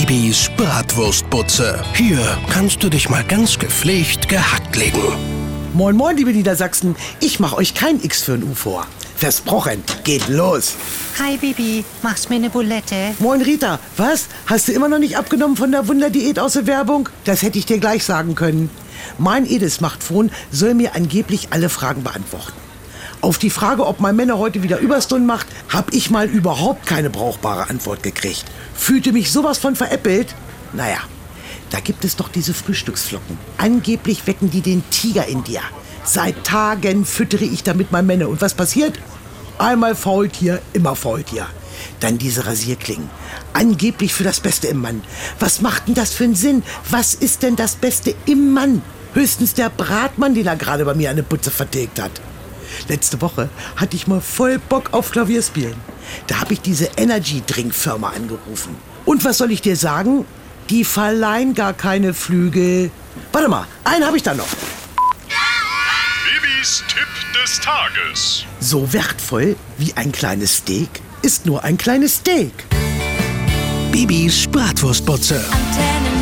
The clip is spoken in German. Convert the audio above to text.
Bibis Bratwurstbutze. Hier kannst du dich mal ganz gepflegt gehackt legen. Moin, moin, liebe Niedersachsen. Ich mach euch kein X für ein U vor. Versprochen. Geht los. Hi Bibi, machst mir eine Bulette? Moin, Rita. Was? Hast du immer noch nicht abgenommen von der Wunderdiät aus der Werbung? Das hätte ich dir gleich sagen können. Mein Edel-Smartphone soll mir angeblich alle Fragen beantworten. Auf die Frage, ob mein Männer heute wieder Überstunden macht, habe ich mal überhaupt keine brauchbare Antwort gekriegt. Fühlte mich sowas von veräppelt. Naja, da gibt es doch diese Frühstücksflocken. Angeblich wecken die den Tiger in dir. Seit Tagen füttere ich damit mein Männer. Und was passiert? Einmal Faultier, immer Faultier. Dann diese Rasierklingen. Angeblich für das Beste im Mann. Was macht denn das für einen Sinn? Was ist denn das Beste im Mann? Höchstens der Bratmann, den er gerade bei mir der Putze vertilgt hat. Letzte Woche hatte ich mal voll Bock auf Klavierspielen. Da habe ich diese Energy Drink Firma angerufen. Und was soll ich dir sagen? Die verleihen gar keine Flügel. Warte mal, einen habe ich da noch. Bibis Tipp des Tages. So wertvoll wie ein kleines Steak ist nur ein kleines Steak. Bibis Bratwurstbutze. Antenne